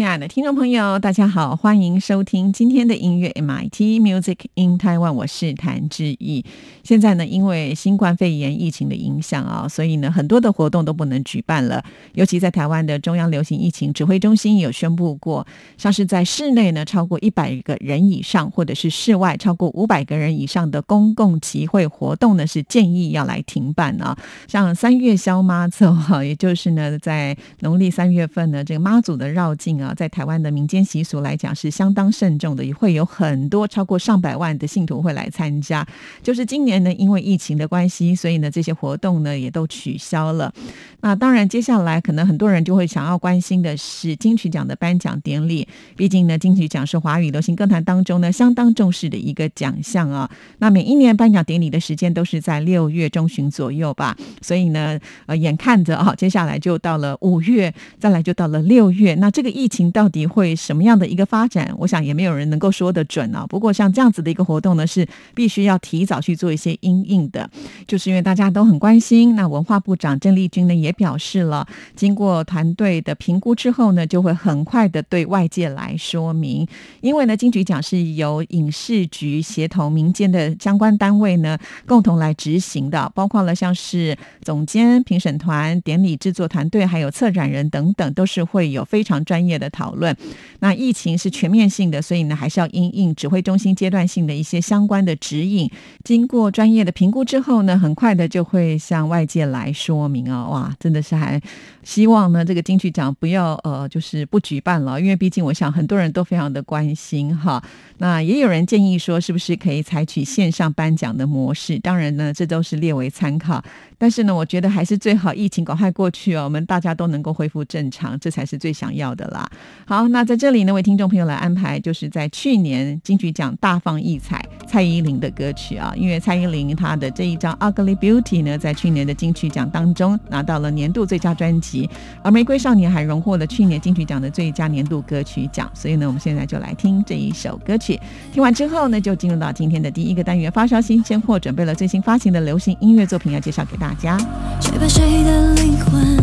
亲爱的听众朋友，大家好，欢迎收听今天的音乐 MIT Music in Taiwan，我是谭志毅。现在呢，因为新冠肺炎疫情的影响啊，所以呢，很多的活动都不能举办了。尤其在台湾的中央流行疫情指挥中心有宣布过，像是在室内呢超过一百个人以上，或者是室外超过五百个人以上的公共集会活动呢，是建议要来停办啊。像三月消妈祖哈，也就是呢，在农历三月份呢，这个妈祖的绕境啊。在台湾的民间习俗来讲是相当慎重的，也会有很多超过上百万的信徒会来参加。就是今年呢，因为疫情的关系，所以呢这些活动呢也都取消了。那当然，接下来可能很多人就会想要关心的是金曲奖的颁奖典礼。毕竟呢，金曲奖是华语流行歌坛当中呢相当重视的一个奖项啊。那每一年颁奖典礼的时间都是在六月中旬左右吧。所以呢，呃，眼看着啊，接下来就到了五月，再来就到了六月。那这个疫情。到底会什么样的一个发展？我想也没有人能够说得准啊。不过像这样子的一个活动呢，是必须要提早去做一些应应的，就是因为大家都很关心。那文化部长郑丽君呢也表示了，经过团队的评估之后呢，就会很快的对外界来说明。因为呢，金曲奖是由影视局协同民间的相关单位呢共同来执行的，包括了像是总监、评审团、典礼制作团队，还有策展人等等，都是会有非常专业的。讨论，那疫情是全面性的，所以呢，还是要因应指挥中心阶段性的一些相关的指引，经过专业的评估之后呢，很快的就会向外界来说明啊，哇，真的是还希望呢，这个金曲奖不要呃，就是不举办了，因为毕竟我想很多人都非常的关心哈。那也有人建议说，是不是可以采取线上颁奖的模式？当然呢，这都是列为参考。但是呢，我觉得还是最好疫情赶快过去哦，我们大家都能够恢复正常，这才是最想要的啦。好，那在这里呢，为听众朋友来安排，就是在去年金曲奖大放异彩，蔡依林的歌曲啊，因为蔡依林她的这一张《Ugly Beauty》呢，在去年的金曲奖当中拿到了年度最佳专辑，而《玫瑰少年》还荣获了去年金曲奖的最佳年度歌曲奖。所以呢，我们现在就来听这一首歌曲。听完之后呢，就进入到今天的第一个单元——发烧新鲜货，准备了最新发行的流行音乐作品要介绍给大家。谁把谁的灵魂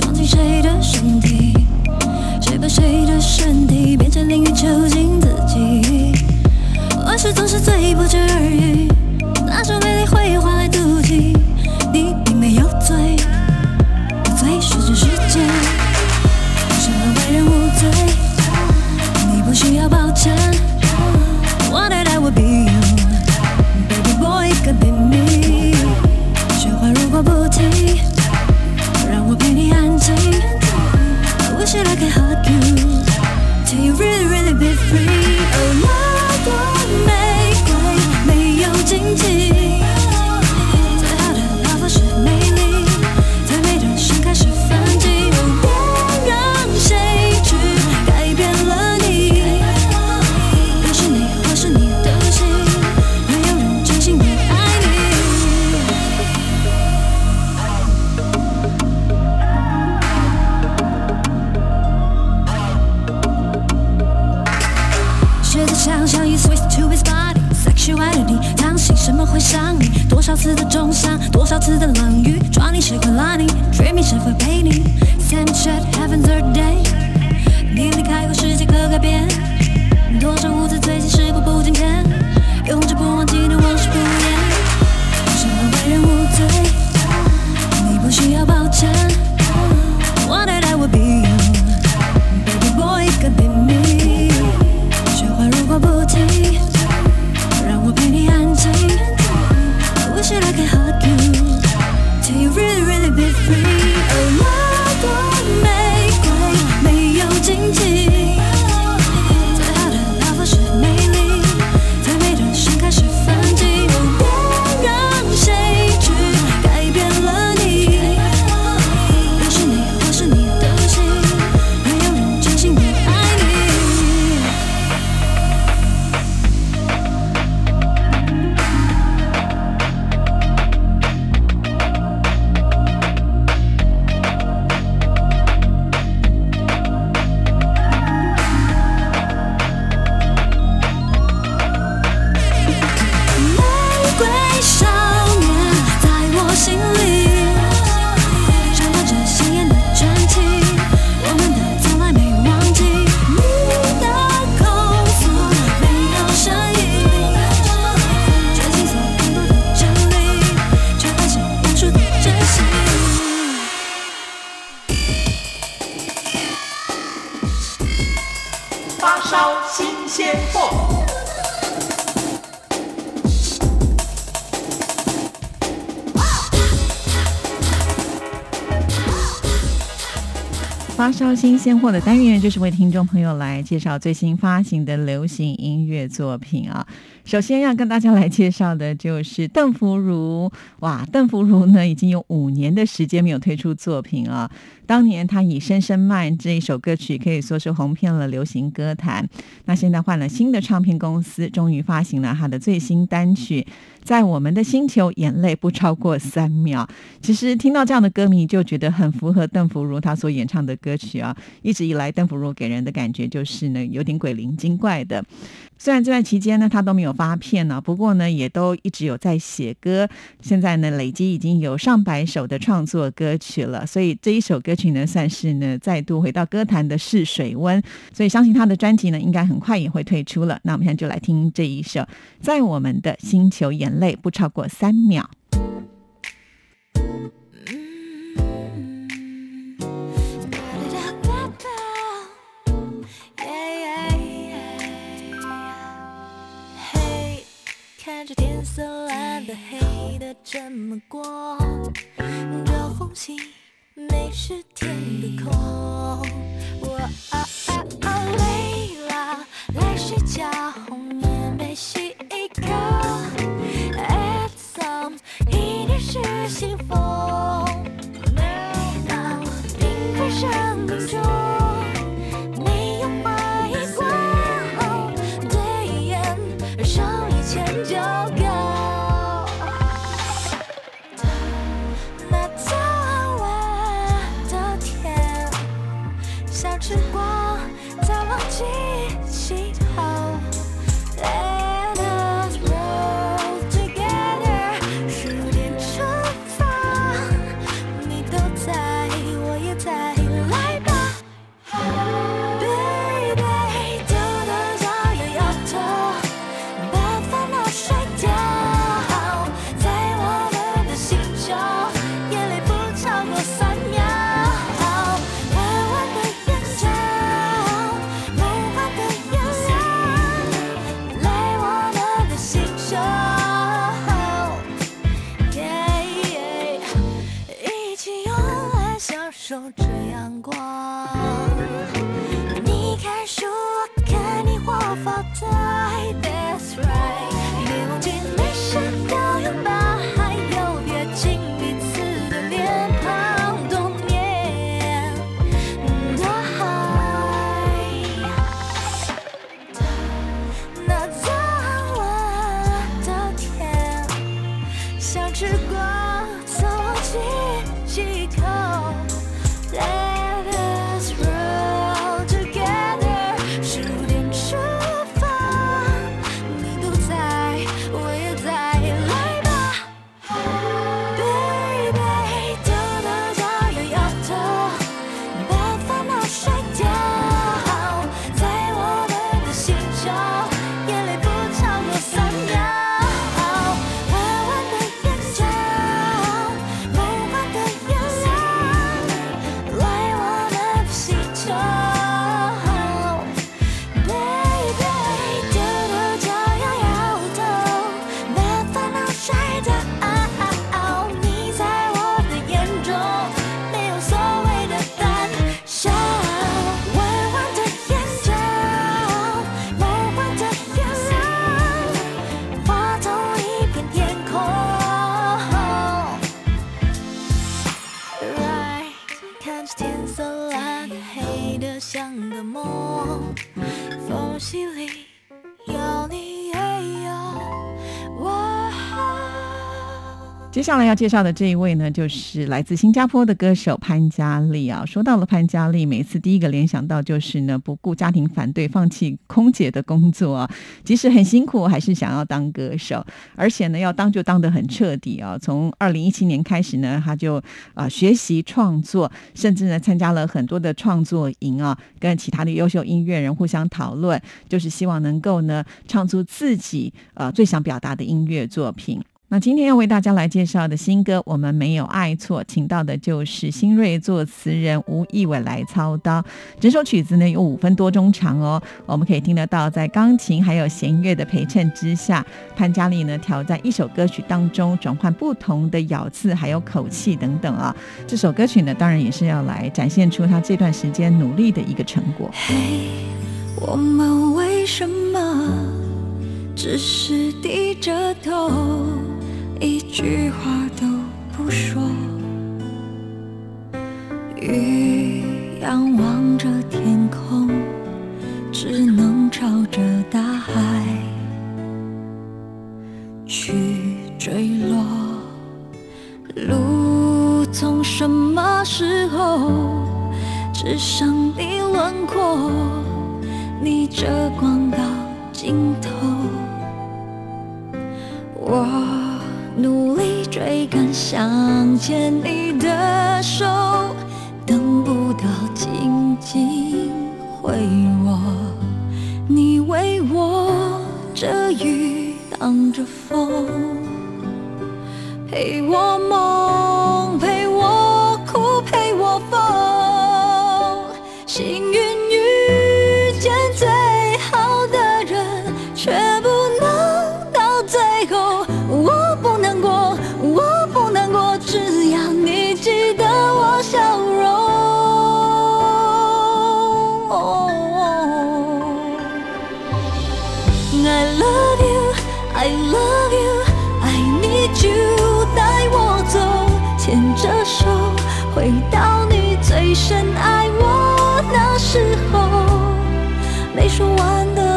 装进谁的身体？谁把谁的身体变成淋浴囚禁自己？往事总是最不值而语，拿出美丽会换来妒忌。To his body sexuality，当心什么会伤你？多少次的重伤，多少次的冷雨，抓你谁会拉你？Dreaming 谁会陪你？Same shit happens every day，你离开后世界可改变，多少无知罪行事过不境天，永志不忘记念往事不言。身为人无罪，你不需要抱歉。What did I will be？新鲜货的单元，就是为听众朋友来介绍最新发行的流行音乐作品啊。首先要跟大家来介绍的就是邓福如，哇，邓福如呢已经有五年的时间没有推出作品啊。当年他以《深深慢》这一首歌曲可以说是红遍了流行歌坛。那现在换了新的唱片公司，终于发行了他的最新单曲《在我们的星球》，眼泪不超过三秒。其实听到这样的歌迷就觉得很符合邓福如他所演唱的歌曲啊。一直以来，邓福如给人的感觉就是呢有点鬼灵精怪的。虽然这段期间呢，他都没有发片呢，不过呢，也都一直有在写歌。现在呢，累积已经有上百首的创作歌曲了，所以这一首歌曲呢，算是呢再度回到歌坛的试水温。所以相信他的专辑呢，应该很快也会推出了。那我们现在就来听这一首《在我们的星球，眼泪不超过三秒》。过，这缝隙没是天的空。接下来要介绍的这一位呢，就是来自新加坡的歌手潘嘉丽啊。说到了潘嘉丽，每次第一个联想到就是呢，不顾家庭反对，放弃空姐的工作，即使很辛苦，还是想要当歌手，而且呢，要当就当得很彻底啊。从二零一七年开始呢，他就啊学习创作，甚至呢参加了很多的创作营啊，跟其他的优秀音乐人互相讨论，就是希望能够呢唱出自己呃最想表达的音乐作品。那今天要为大家来介绍的新歌，我们没有爱错，请到的就是新锐作词人吴亦伟来操刀。整首曲子呢，有五分多钟长哦，我们可以听得到，在钢琴还有弦乐的陪衬之下，潘嘉丽呢调在一首歌曲当中，转换不同的咬字还有口气等等啊。这首歌曲呢，当然也是要来展现出他这段时间努力的一个成果。嘿，我们为什么只是低着头？一句话都不说。一样望。着风陪我梦到你最深爱我那时候没说完的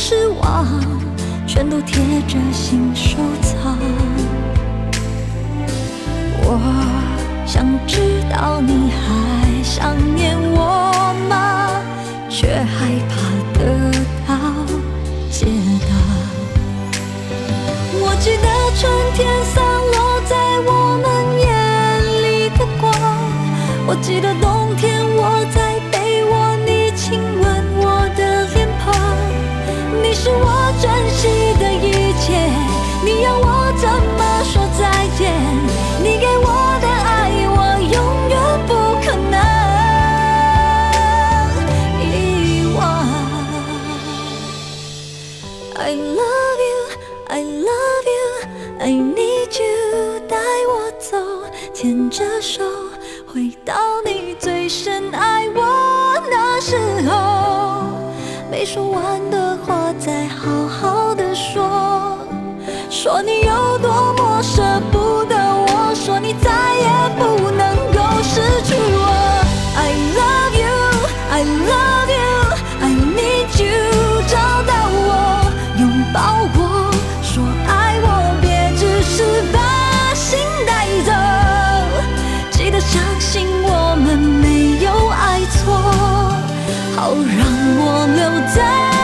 失望全都贴着心收藏。我想知道你还想没说完。好让我留在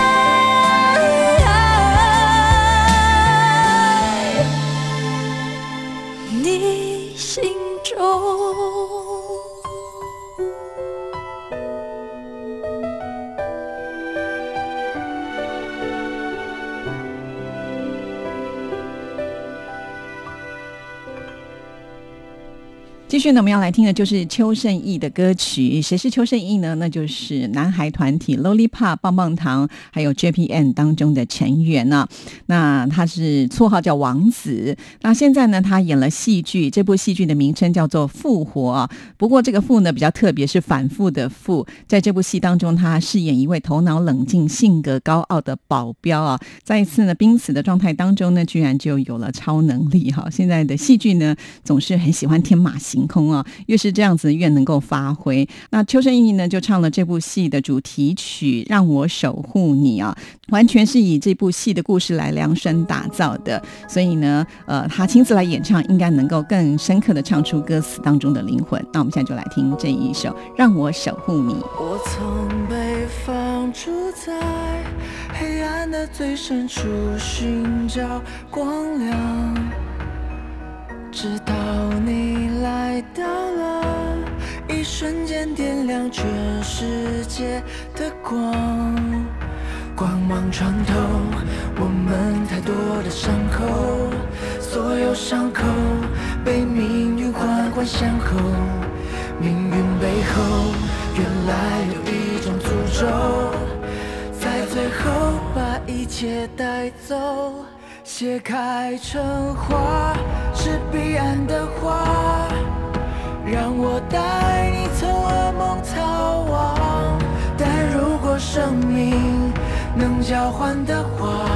续呢，我们要来听的就是邱胜翊的歌曲。谁是邱胜翊呢？那就是男孩团体 Lollipop 棒棒糖还有 JPN 当中的成员呢。那他是绰号叫王子。那现在呢，他演了戏剧，这部戏剧的名称叫做《复活》。不过这个“复”呢比较特别，是反复的“复”。在这部戏当中，他饰演一位头脑冷静、性格高傲的保镖啊。在一次呢濒死的状态当中呢，居然就有了超能力哈。现在的戏剧呢，总是很喜欢天马行。空空啊，越是这样子越能够发挥。那邱胜义呢，就唱了这部戏的主题曲《让我守护你》啊，完全是以这部戏的故事来量身打造的。所以呢，呃，他亲自来演唱，应该能够更深刻的唱出歌词当中的灵魂。那我们现在就来听这一首《让我守护你》。我曾被放逐在黑暗的最深处，寻找光亮。直到你，瞬间点亮全世界的光，光芒穿透我们太多的伤口，所有伤口被命运环环相扣，命运背后原来有一种诅咒，在最后把一切带走。解开成花是彼岸的花，让我带你从噩梦逃亡。但如果生命能交换的话，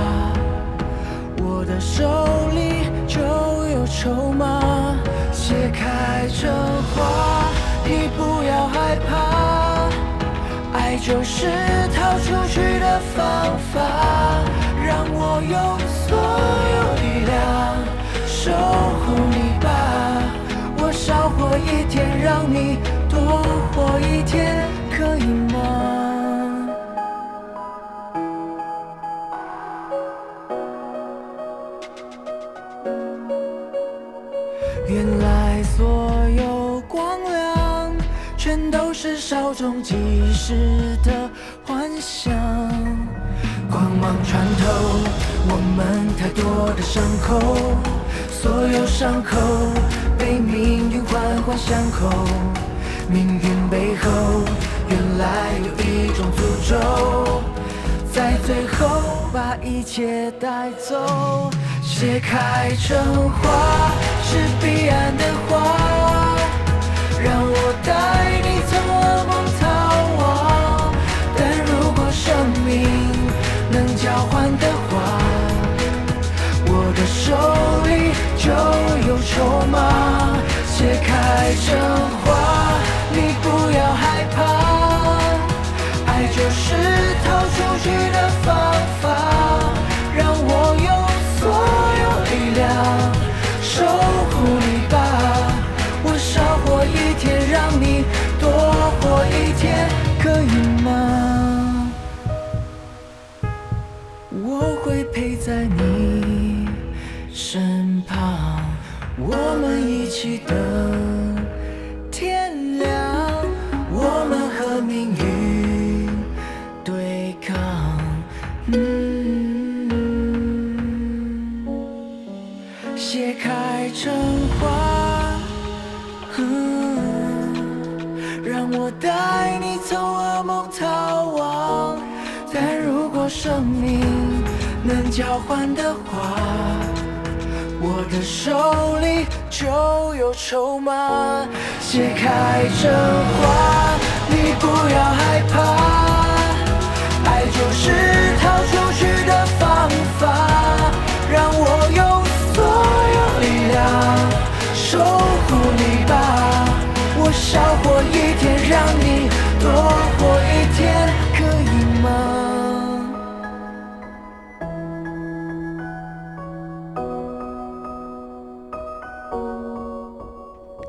我的手里就有筹码。解开这花，你不要害怕，爱就是逃出去的方法。让我用所有力量守护你吧，少活一天，让你多活一天，可以吗？原来所有光亮，全都是稍纵即逝的幻想。光芒穿透我们太多的伤口，所有伤口被命运环环相扣。命运背后原来有一种诅咒，在最后把一切带走。解开成花是彼岸的花，让我带你从噩梦逃亡。但如果生命能交换的话，我的手筹码。解开成花，你不要害怕，爱就是逃出去的方法。让我用所有力量守护你吧，我少活一天，让你多活一天，可以吗？我会陪在你，我们一起等天亮。我们和命运对抗，解开成花，让我带你从噩梦逃亡。但如果生命……能交换的话，我的手里就有筹码。解开这花，你不要害怕，爱就是逃出去的方法。让我用所有力量守护你吧，我少活一天，让你多活一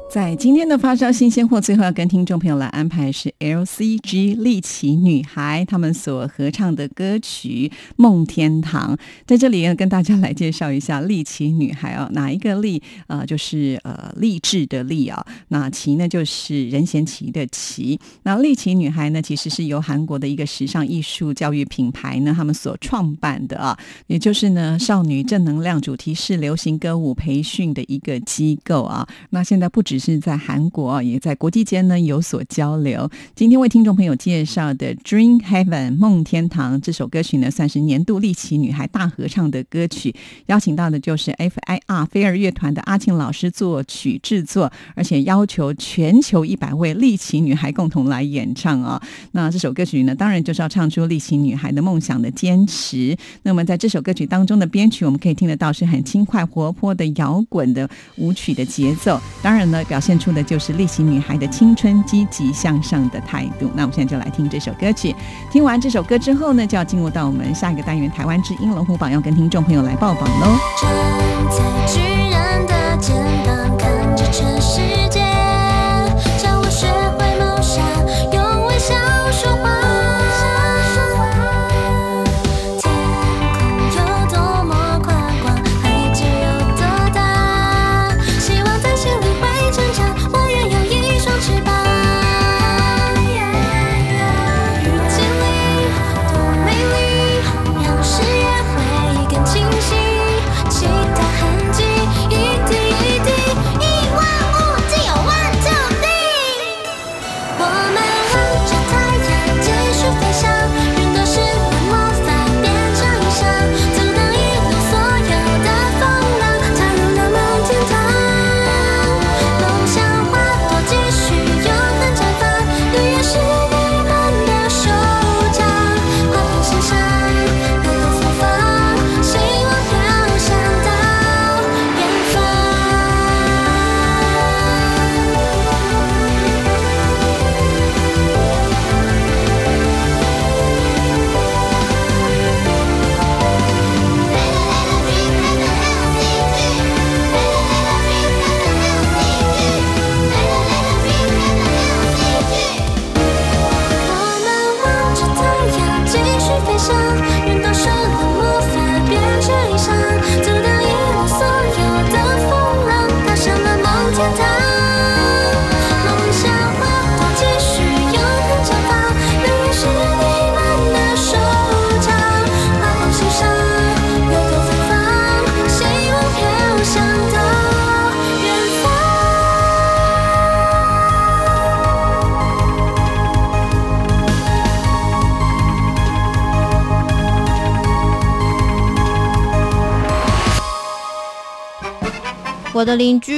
在今天的发烧新鲜货，最后要跟听众朋友来安排是 LCG 丽奇女孩他们所合唱的歌曲《梦天堂》。在这里呢，跟大家来介绍一下丽奇女孩啊，哪一个丽？呃，就是呃励志的励啊。那奇呢，就是任贤齐的齐。那丽奇女孩呢，其实是由韩国的一个时尚艺术教育品牌呢，他们所创办的啊，也就是呢少女正能量主题式流行歌舞培训的一个机构啊。那现在不止。是在韩国，也在国际间呢有所交流。今天为听众朋友介绍的《Dream Heaven》梦天堂这首歌曲呢，算是年度丽奇女孩大合唱的歌曲。邀请到的就是 F.I.R. 飞儿乐团的阿庆老师作曲制作，而且要求全球一百位丽奇女孩共同来演唱啊。那这首歌曲呢，当然就是要唱出丽奇女孩的梦想的坚持。那么在这首歌曲当中的编曲，我们可以听得到是很轻快活泼的摇滚的舞曲的节奏。当然呢，表现出的就是类型女孩的青春、积极向上的态度。那我们现在就来听这首歌曲。听完这首歌之后呢，就要进入到我们下一个单元——台湾之音龙虎榜，要跟听众朋友来报榜喽。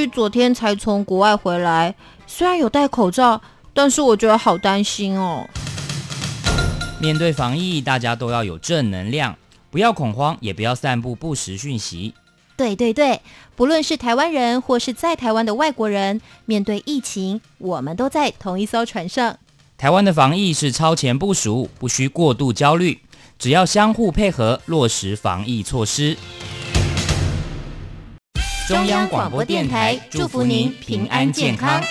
昨天才从国外回来，虽然有戴口罩，但是我觉得好担心哦。面对防疫，大家都要有正能量，不要恐慌，也不要散布不实讯息。对对对，不论是台湾人或是在台湾的外国人，面对疫情，我们都在同一艘船上。台湾的防疫是超前部署，不需过度焦虑，只要相互配合，落实防疫措施。中央广播电台祝福您平安健康。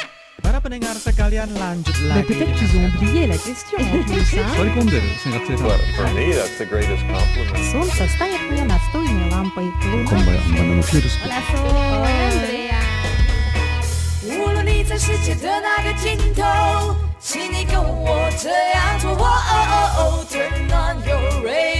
无论你在世界的个尽头请你跟我这样做 turn on your radar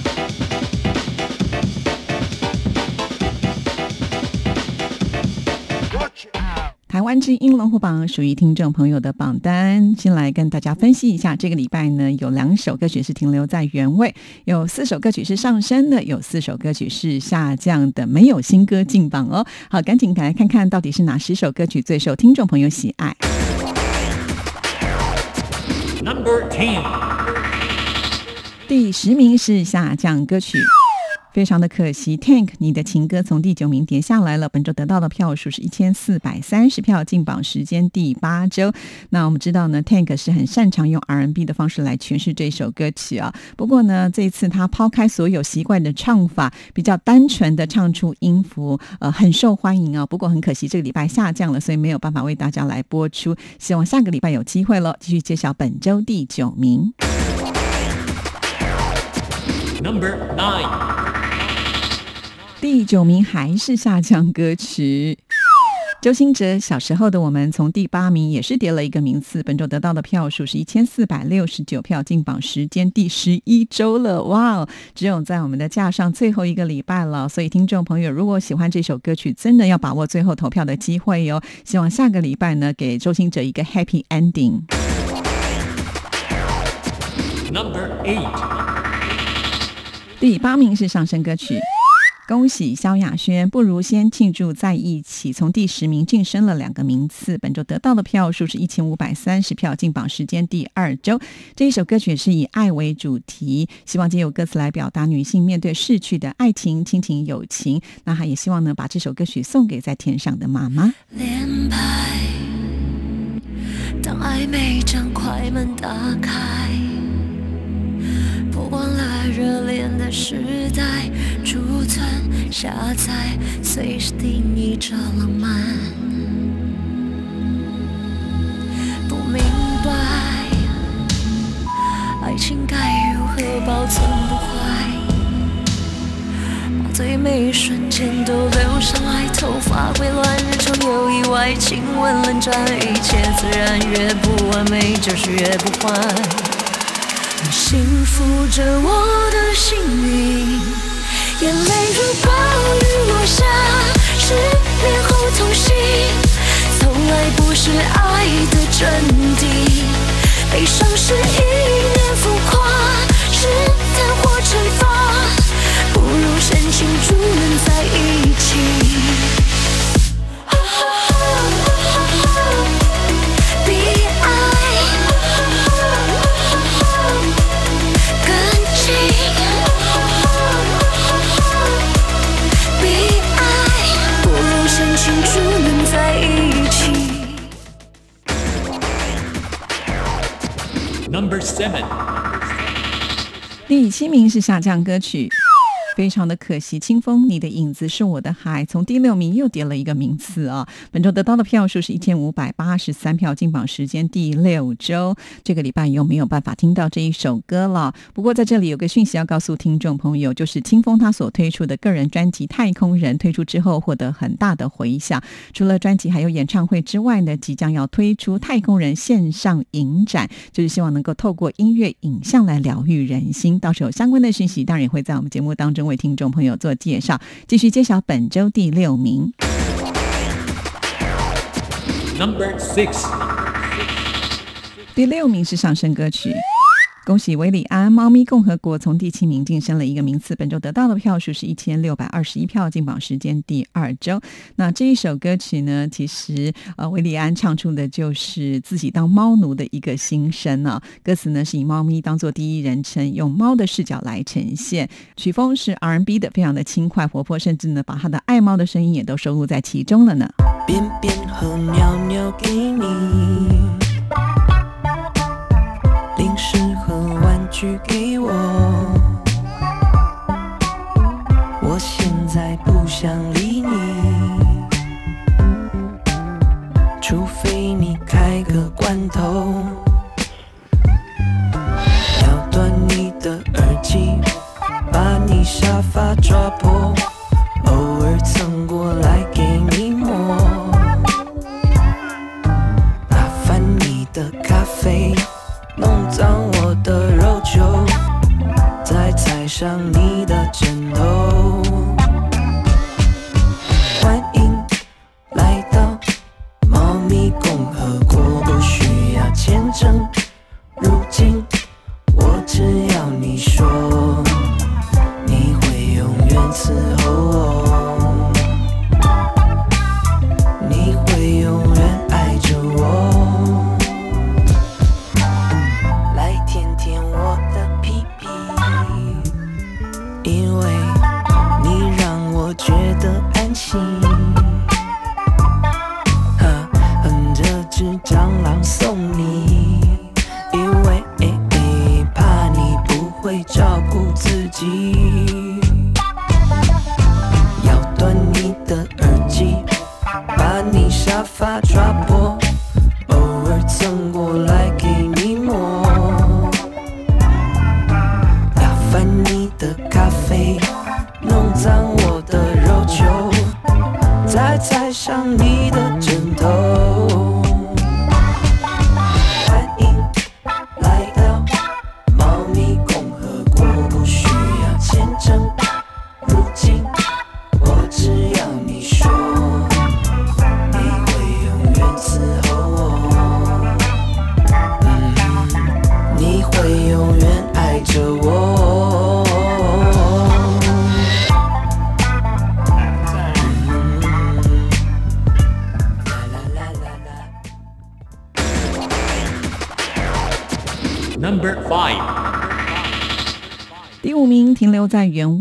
台湾之音龙虎榜属于听众朋友的榜单，先来跟大家分析一下。这个礼拜呢，有两首歌曲是停留在原位，有四首歌曲是上升的，有四首歌曲是下降的，没有新歌进榜哦。好，赶紧来看看到底是哪十首歌曲最受听众朋友喜爱。Number Ten。第十名是下降歌曲，非常的可惜，Tank 你的情歌从第九名跌下来了。本周得到的票数是一千四百三十票，进榜时间第八周。那我们知道呢，Tank 是很擅长用 R&B 的方式来诠释这首歌曲啊。不过呢，这一次他抛开所有习惯的唱法，比较单纯的唱出音符，呃，很受欢迎啊。不过很可惜，这个礼拜下降了，所以没有办法为大家来播出。希望下个礼拜有机会了，继续揭晓本周第九名。Number nine. 第九名还是下降歌曲。周兴哲小时候的我们从第八名也是跌了一个名次，本周得到的票数是一千四百六十九票，进榜时间第十一周了，哇哦！只有在我们的架上最后一个礼拜了，所以听众朋友如果喜欢这首歌曲，真的要把握最后投票的机会哟。希望下个礼拜呢，给周兴哲一个 happy ending。Number eight. 第八名是上升歌曲。恭喜萧亚轩，不如先庆祝在一起，从第十名晋升了两个名次。本周得到的票数是一千五百三十票，进榜时间第二周。这一首歌曲是以爱为主题，希望借由歌词来表达女性面对逝去的爱情、亲情、友情。那还也希望呢，把这首歌曲送给在天上的妈妈。当暧昧将快门打开，热恋的时代，储存下载，随时定义着浪漫。不明白，爱情该如何保存不坏。把最美一瞬间都留下来，头发会乱，日常有意外，亲吻冷战，一切自然，越不完美就是越不坏。幸福着我的幸运，眼泪如暴雨落下，失恋后痛心，从来不是爱的真谛。悲伤是一念浮夸，试探或惩罚，不如深情祝能在一起。第七名是下降歌曲。非常的可惜，清风，你的影子是我的海，从第六名又跌了一个名次啊！本周得到的票数是一千五百八十三票，进榜时间第六周。这个礼拜又没有办法听到这一首歌了。不过在这里有个讯息要告诉听众朋友，就是清风他所推出的个人专辑《太空人》推出之后获得很大的回响。除了专辑还有演唱会之外呢，即将要推出《太空人》线上影展，就是希望能够透过音乐影像来疗愈人心。到时候相关的讯息当然也会在我们节目当中为听众朋友做介绍。继续揭晓本周第六名。Number six. 第六名是上升歌曲。恭喜韦礼安，《猫咪共和国》从第七名晋升了一个名次，本周得到的票数是一千六百二十一票，进榜时间第二周。那这一首歌曲呢，其实呃，韦礼安唱出的就是自己当猫奴的一个心声啊。歌词呢是以猫咪当做第一人称，用猫的视角来呈现。曲风是 R&B 的，非常的轻快活泼，甚至呢把他的爱猫的声音也都收录在其中了呢。给你，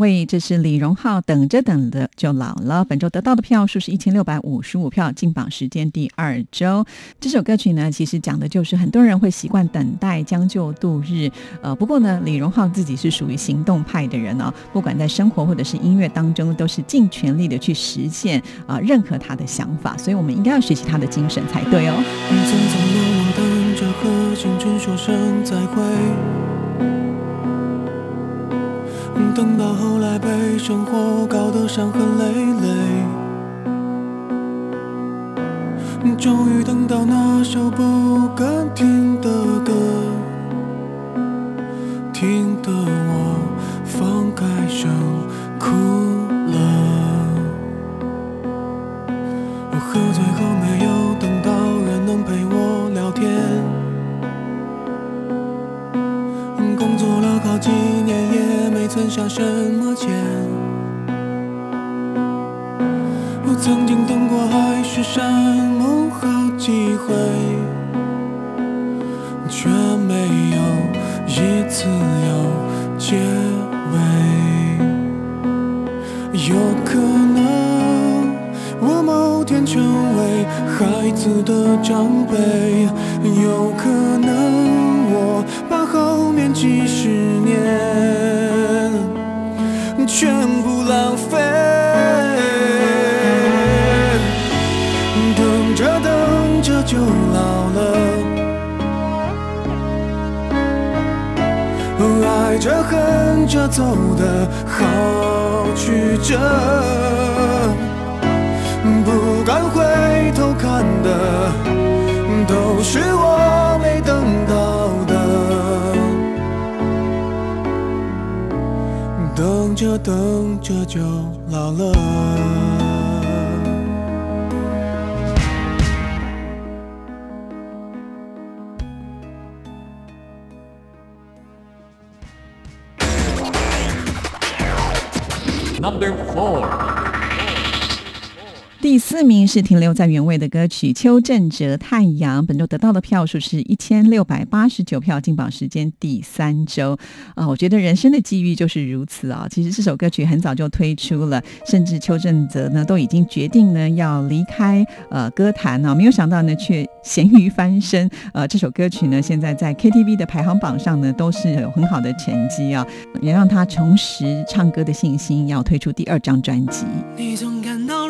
位，这是李荣浩等着等着就老了。本周得到的票数是一千六百五十五票，进榜时间第二周。这首歌曲呢，其实讲的就是很多人会习惯等待，将就度日。呃，不过呢，李荣浩自己是属于行动派的人哦，不管在生活或者是音乐当中，都是尽全力的去实现啊、呃任何他的想法。所以我们应该要学习他的精神才对哦。匆匆忙等着和青春说声再会，等到后来被生活搞得伤痕累累，终于等到那首不敢听的歌，听得我放开声哭下什么钱。我曾经等过海誓山盟好几回，却没有一次有结尾。有可能我某天成为孩子的长辈，有可能我把后面几十年全部浪费。等着等着就老了。爱着恨着走的好曲折，等着就老了。Number four，第四名是停留在原位的歌曲邱振哲《太阳》，本周得到的票数是一千六百八十九票，进榜时间第三周。啊，我觉得人生的际遇就是如此啊。其实这首歌曲很早就推出了，甚至邱振哲呢都已经决定呢要离开呃歌坛啊，没有想到呢却咸鱼翻身。呃，这首歌曲呢 现在在 KTV 的排行榜上呢都是有很好的成绩啊，也让他重拾唱歌的信心，要推出第二张专辑。你总感到落寞、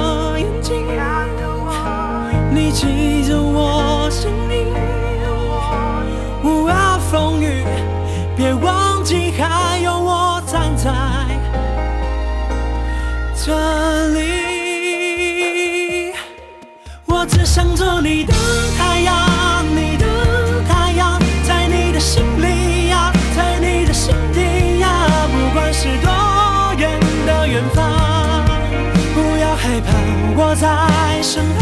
眼睛，你记着我心里，无论风雨，别忘记还有我站在这里。我只想做你的在身旁，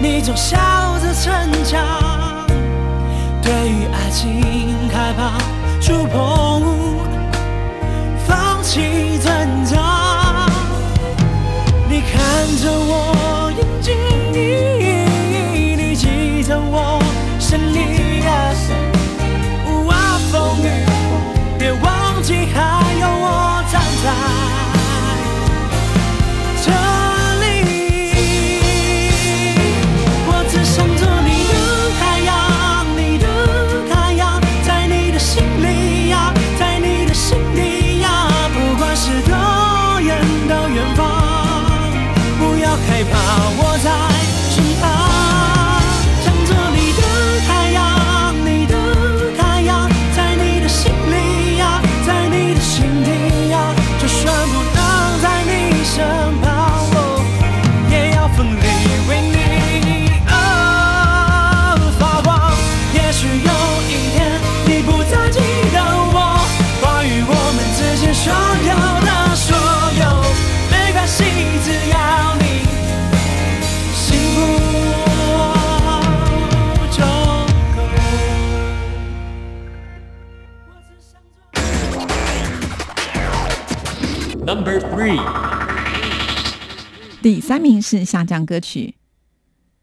你总笑着逞强。对于爱情害怕三明市下降歌曲。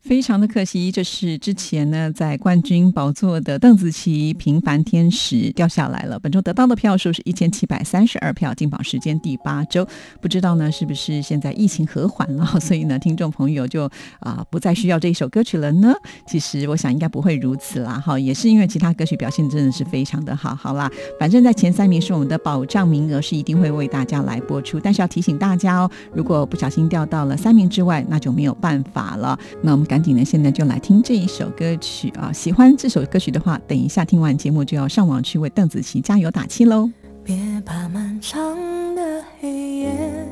非常的可惜，这是之前呢在冠军宝座的邓紫棋《平凡天使》掉下来了。本周得到的票数是一千七百三十二票，进榜时间第八周。不知道呢是不是现在疫情和缓了，所以呢听众朋友就啊、不再需要这一首歌曲了呢？其实我想应该不会如此啦，哈，也是因为其他歌曲表现真的是非常的好，好啦，反正在前三名是我们的保障名额，是一定会为大家来播出。但是要提醒大家哦，如果不小心掉到了三名之外，那就没有办法了。那我们赶紧呢，现在就来听这一首歌曲啊！喜欢这首歌曲的话，等一下听完节目就要上网去为邓紫棋加油打气喽。别怕漫长的黑夜，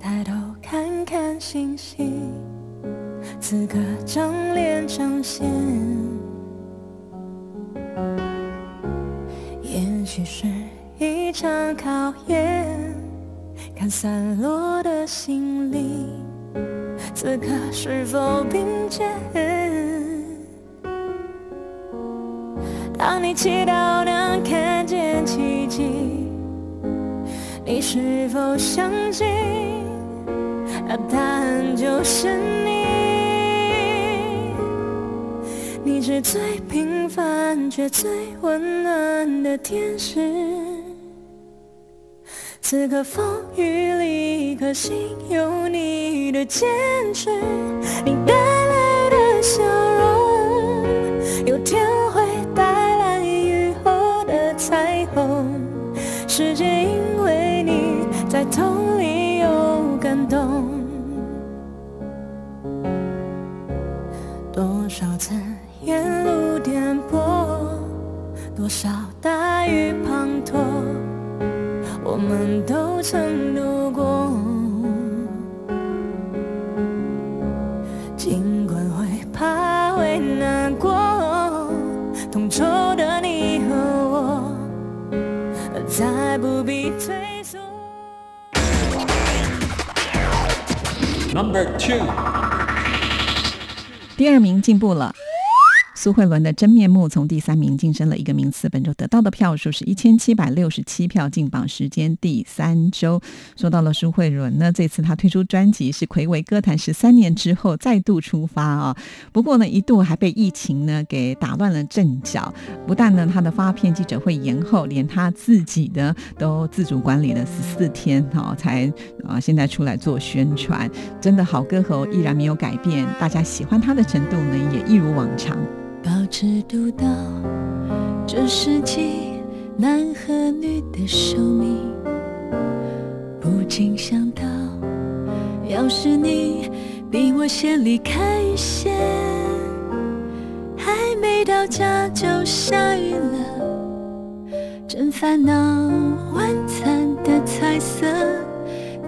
抬头看看星星，此刻正脸彰显。也许是一场考验，看散落的心灵，此刻是否并肩？当你祈祷能看见奇迹，你是否相信？那答案就是你。你是最平凡却最温暖的天使。此刻风雨里，一颗心有你的坚持，你带来的笑容，有天会带来雨后的彩虹。世界因为你在痛里有感动，Number two，第二名进步了。苏慧伦的真面目从第三名晋升了一个名次，本周得到的票数是一千七百六十七票，进榜时间第三周。说到了苏慧伦呢，这次她推出专辑是魁违歌坛十三年之后再度出发啊。不过呢，一度还被疫情呢给打乱了阵脚，不但呢她的发片记者会延后，连她自己的都自主管理了十四天哈，才啊现在出来做宣传。真的好歌喉依然没有改变，大家喜欢她的程度呢也一如往常。保持独到，这世纪男和女的寿命，不禁想到，要是你比我先离开一些，还没到家就下雨了，真烦恼。晚餐的彩色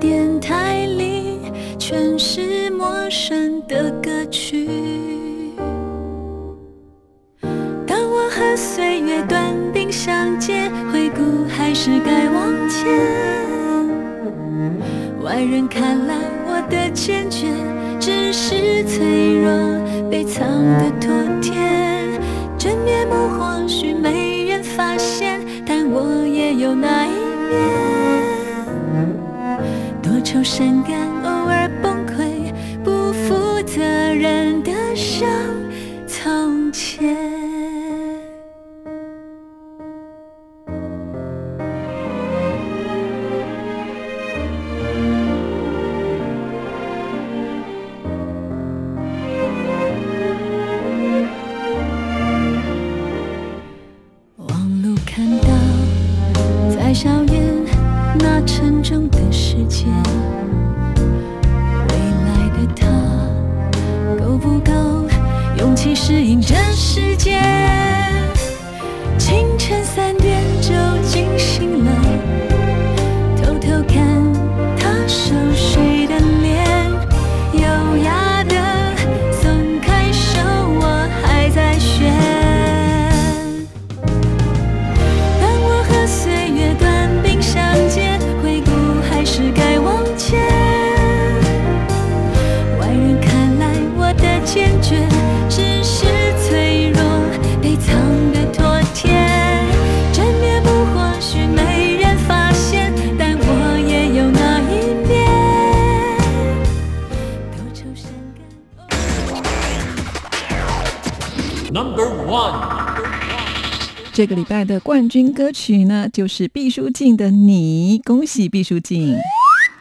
电台里全是陌生的歌曲。外人看来我的坚决，只是脆弱被藏的妥帖。真面目或许没人发现，但我也有那一面。多愁善感，偶尔崩溃，不负责任的像从前。适应这这个礼拜的冠军歌曲呢，就是毕书尽的《你》，恭喜毕书尽。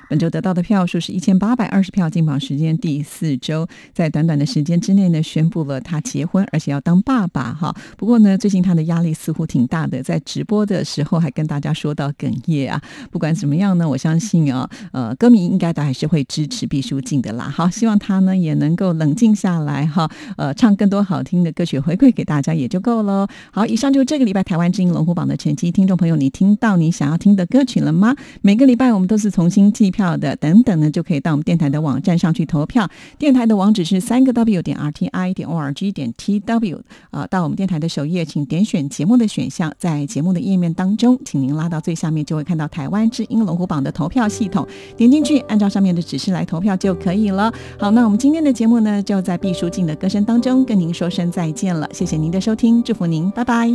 本周得到的票数是一千八百二十票，进榜时间第四周，在短短的时间之内呢，宣布了他结婚，而且要当爸爸哈。不过呢，最近他的压力似乎挺大的，在直播的时候还跟大家说到哽咽啊。不管怎么样呢，我相信啊，呃，歌迷应该都还是会支持毕书尽的啦。好，希望他呢也能够冷静下来哈，呃，唱更多好听的歌曲回馈给大家也就够喽。好，以上就是这个礼拜台湾之音龙虎榜的成绩。听众朋友，你听到你想要听的歌曲了吗？每个礼拜我们都是重新计票的，等等呢就可以到我们电台的网站上去投票。电台的网址是三个 W 点 R T I 点 O R G 点 T W 啊、到我们电台的首页，请点选节目的选项，在节目的页面当中，请您拉到最下面，就会看到台湾之音龙虎榜的投票系统，点进去，按照上面的指示来投票就可以了。好，那我们今天的节目呢，就在毕书尽的歌声当中跟您说声再见了，谢谢您的收听，祝福您，拜拜。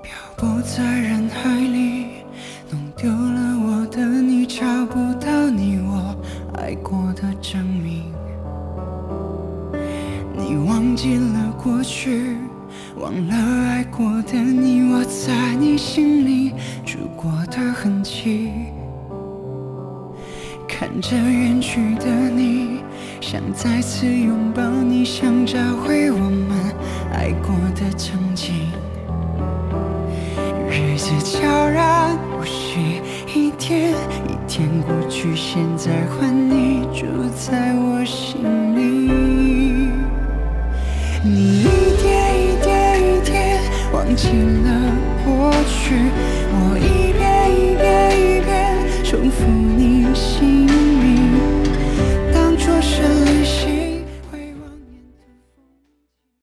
漂泊在人海里，弄丢了我的你，找不到你我爱过的证明。你忘记了过去，忘了爱过的你，我在你心里住过的痕迹。看着远去的你，想再次拥抱你，想找回我们爱过的曾经。日子悄然无息一天一天过去现在换你住在我心里。你一点一点一点忘记了过去我一遍一遍一遍重复你姓名当做是